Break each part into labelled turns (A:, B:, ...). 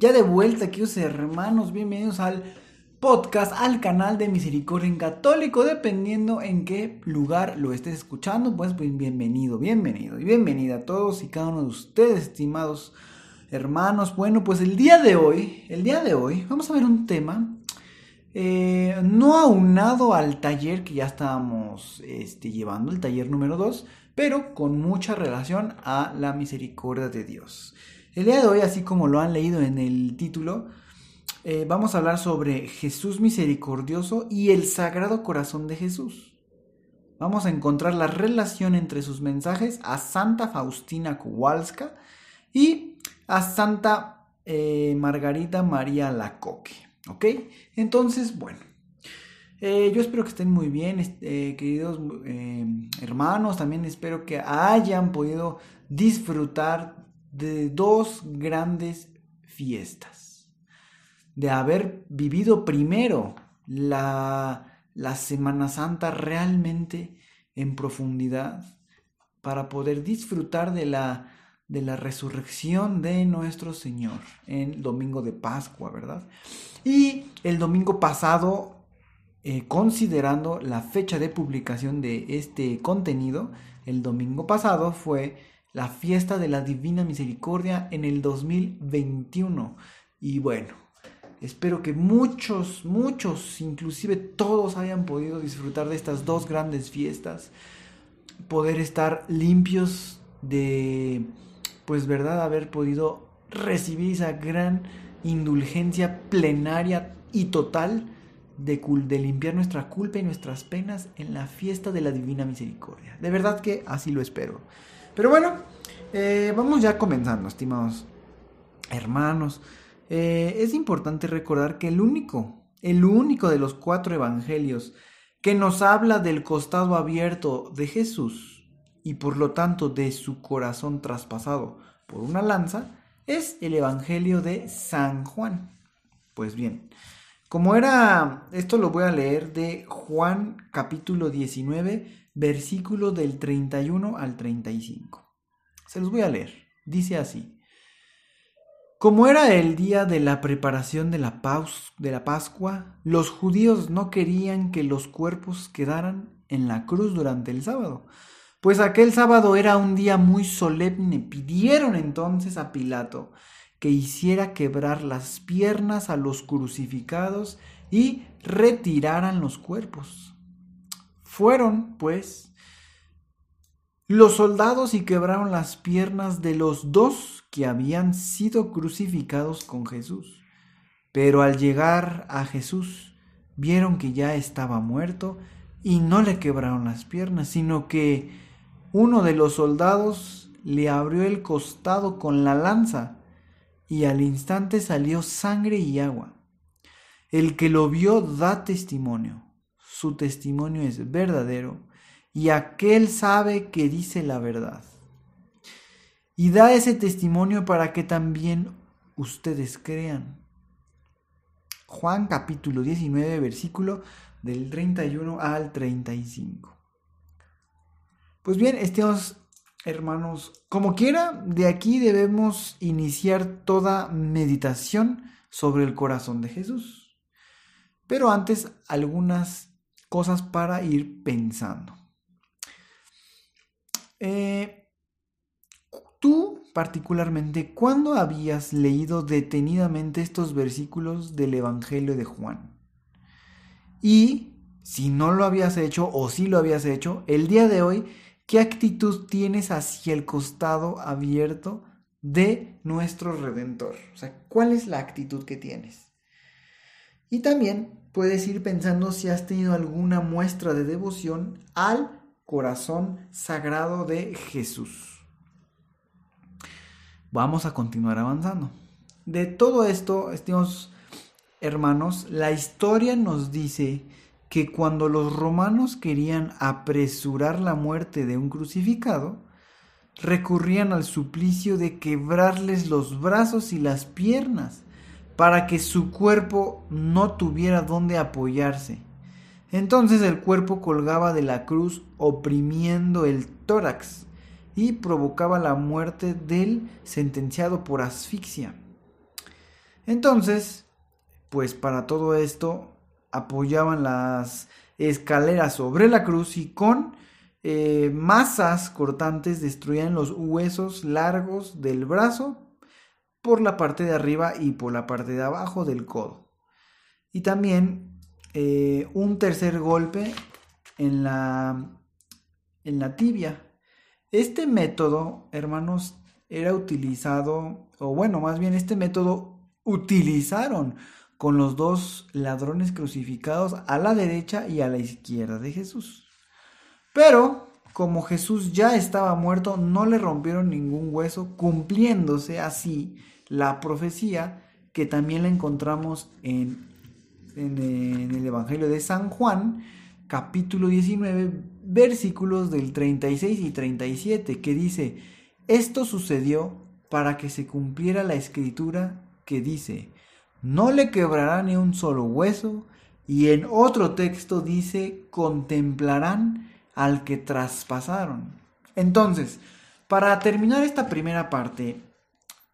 A: Ya de vuelta, queridos hermanos, bienvenidos al podcast, al canal de Misericordia en Católico, dependiendo en qué lugar lo estés escuchando, pues, bienvenido, bienvenido y bienvenida a todos y cada uno de ustedes, estimados hermanos. Bueno, pues el día de hoy, el día de hoy, vamos a ver un tema eh, no aunado al taller que ya estábamos este, llevando, el taller número 2, pero con mucha relación a la misericordia de Dios. El día de hoy, así como lo han leído en el título, eh, vamos a hablar sobre Jesús misericordioso y el Sagrado Corazón de Jesús. Vamos a encontrar la relación entre sus mensajes a Santa Faustina Kowalska y a Santa eh, Margarita María Lacoque. ¿Ok? Entonces, bueno. Eh, yo espero que estén muy bien, queridos hermanos. También espero que hayan podido disfrutar de dos grandes fiestas, de haber vivido primero la, la Semana Santa realmente en profundidad para poder disfrutar de la, de la resurrección de nuestro Señor en domingo de Pascua, ¿verdad? Y el domingo pasado, eh, considerando la fecha de publicación de este contenido, el domingo pasado fue la fiesta de la Divina Misericordia en el 2021. Y bueno, espero que muchos, muchos, inclusive todos hayan podido disfrutar de estas dos grandes fiestas. Poder estar limpios de, pues verdad, haber podido recibir esa gran indulgencia plenaria y total de, de, limpiar nuestra culpa y nuestras penas en la fiesta de la Divina Misericordia. De verdad que así lo espero. Pero bueno, eh, vamos ya comenzando, estimados hermanos. Eh, es importante recordar que el único, el único de los cuatro evangelios que nos habla del costado abierto de Jesús y por lo tanto de su corazón traspasado por una lanza, es el Evangelio de San Juan. Pues bien, como era, esto lo voy a leer de Juan capítulo 19, versículo del 31 al 35. Se los voy a leer. Dice así. Como era el día de la preparación de la, de la Pascua, los judíos no querían que los cuerpos quedaran en la cruz durante el sábado, pues aquel sábado era un día muy solemne. Pidieron entonces a Pilato que hiciera quebrar las piernas a los crucificados y retiraran los cuerpos. Fueron, pues, los soldados y quebraron las piernas de los dos que habían sido crucificados con Jesús. Pero al llegar a Jesús, vieron que ya estaba muerto y no le quebraron las piernas, sino que uno de los soldados le abrió el costado con la lanza y al instante salió sangre y agua. El que lo vio da testimonio su testimonio es verdadero y aquel sabe que dice la verdad. Y da ese testimonio para que también ustedes crean. Juan capítulo 19, versículo del 31 al 35. Pues bien, estimados hermanos, como quiera, de aquí debemos iniciar toda meditación sobre el corazón de Jesús. Pero antes, algunas cosas para ir pensando. Eh, tú particularmente, ¿cuándo habías leído detenidamente estos versículos del Evangelio de Juan? Y si no lo habías hecho o si lo habías hecho, el día de hoy, ¿qué actitud tienes hacia el costado abierto de nuestro Redentor? O sea, ¿cuál es la actitud que tienes? Y también puedes ir pensando si has tenido alguna muestra de devoción al corazón sagrado de Jesús. Vamos a continuar avanzando. de todo esto, estimados hermanos, la historia nos dice que cuando los romanos querían apresurar la muerte de un crucificado, recurrían al suplicio de quebrarles los brazos y las piernas para que su cuerpo no tuviera dónde apoyarse. Entonces el cuerpo colgaba de la cruz oprimiendo el tórax y provocaba la muerte del sentenciado por asfixia. Entonces, pues para todo esto apoyaban las escaleras sobre la cruz y con eh, masas cortantes destruían los huesos largos del brazo por la parte de arriba y por la parte de abajo del codo. Y también eh, un tercer golpe en la, en la tibia. Este método, hermanos, era utilizado, o bueno, más bien este método utilizaron con los dos ladrones crucificados a la derecha y a la izquierda de Jesús. Pero, como Jesús ya estaba muerto, no le rompieron ningún hueso, cumpliéndose así la profecía que también la encontramos en, en, el Evangelio de San Juan, capítulo 19, versículos del 36 y 37, que dice, esto sucedió para que se cumpliera la escritura que dice, no le quebrará ni un solo hueso, y en otro texto dice, contemplarán al que traspasaron. Entonces, para terminar esta primera parte,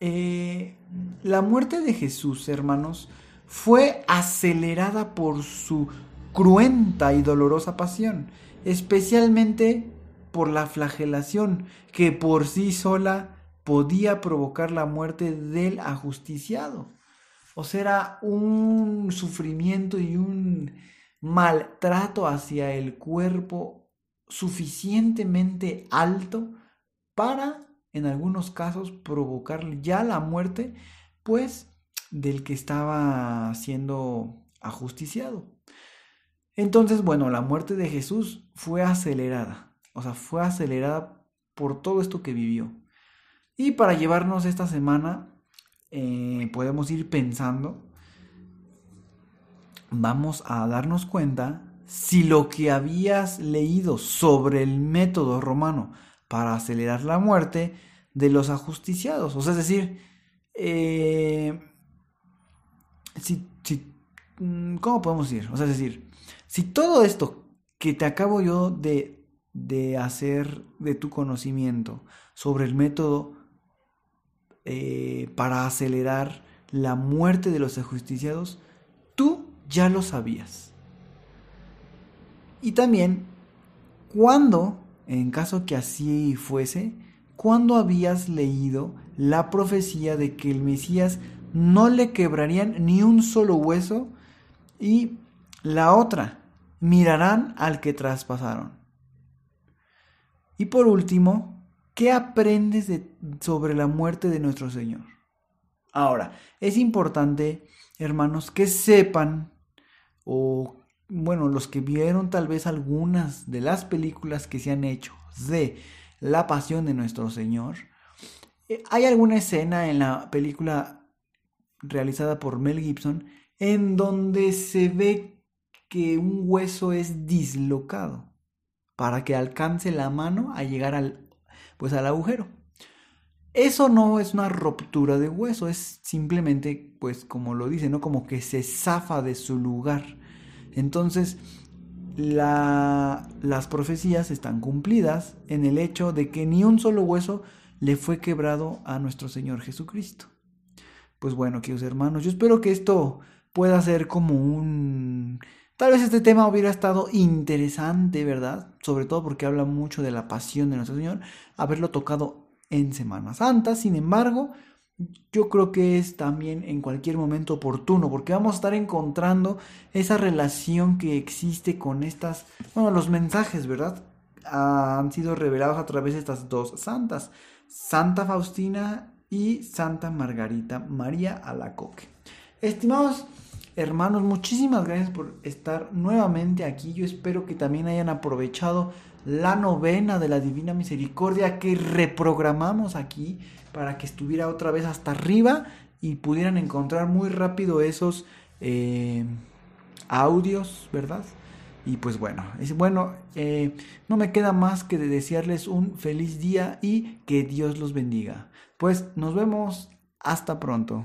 A: eh, la muerte de Jesús, hermanos, fue acelerada por su cruenta y dolorosa pasión, especialmente por la flagelación que por sí sola podía provocar la muerte del ajusticiado. O sea, un sufrimiento y un maltrato hacia el cuerpo suficientemente alto para, en algunos casos, provocar ya la muerte, pues, del que estaba siendo ajusticiado. Entonces, bueno, la muerte de Jesús fue acelerada, o sea, fue acelerada por todo esto que vivió. Y para llevarnos esta semana, eh, podemos ir pensando, vamos a darnos cuenta si lo que habías leído sobre el método romano para acelerar la muerte de los ajusticiados. O sea, es decir, eh, si, mm, ¿cómo podemos decir? O sea, es decir, si todo esto que te acabo yo de, de hacer de tu conocimiento sobre el método eh, para acelerar la muerte de los ajusticiados, tú ya lo sabías. Y también, cuando, en caso que así fuese, cuando habías leído la profecía de que el Mesías no le quebrarían ni un solo hueso y la otra, mirarán al que traspasaron. Y por último, ¿Qué aprendes sobre la muerte de nuestro Señor? Ahora, es importante, hermanos, que sepan, o bueno, los que vieron tal vez algunas de las películas que se han hecho de la pasión de nuestro Señor, eh, hay alguna escena en la película realizada por Mel Gibson en donde se ve que un hueso es dislocado para que alcance la mano a llegar al pues al agujero. Eso no es una ruptura de hueso, es simplemente, pues como lo dice, ¿no? Como que se zafa de su lugar. Entonces, la, las profecías están cumplidas en el hecho de que ni un solo hueso le fue quebrado a nuestro Señor Jesucristo. Pues bueno, queridos hermanos, yo espero que esto pueda ser como un Tal vez este tema hubiera estado interesante, ¿verdad? Sobre todo porque habla mucho de la pasión de nuestro Señor, haberlo tocado en Semana Santa. Sin embargo, yo creo que es también en cualquier momento oportuno, porque vamos a estar encontrando esa relación que existe con estas, bueno, los mensajes, ¿verdad? Han sido revelados a través de estas dos santas, Santa Faustina y Santa Margarita María Alacoque. Estimados Hermanos, muchísimas gracias por estar nuevamente aquí. Yo espero que también hayan aprovechado la novena de la Divina Misericordia que reprogramamos aquí para que estuviera otra vez hasta arriba y pudieran encontrar muy rápido esos eh, audios, ¿verdad? Y pues bueno, es bueno, eh, no me queda más que de desearles un feliz día y que Dios los bendiga. Pues nos vemos, hasta pronto.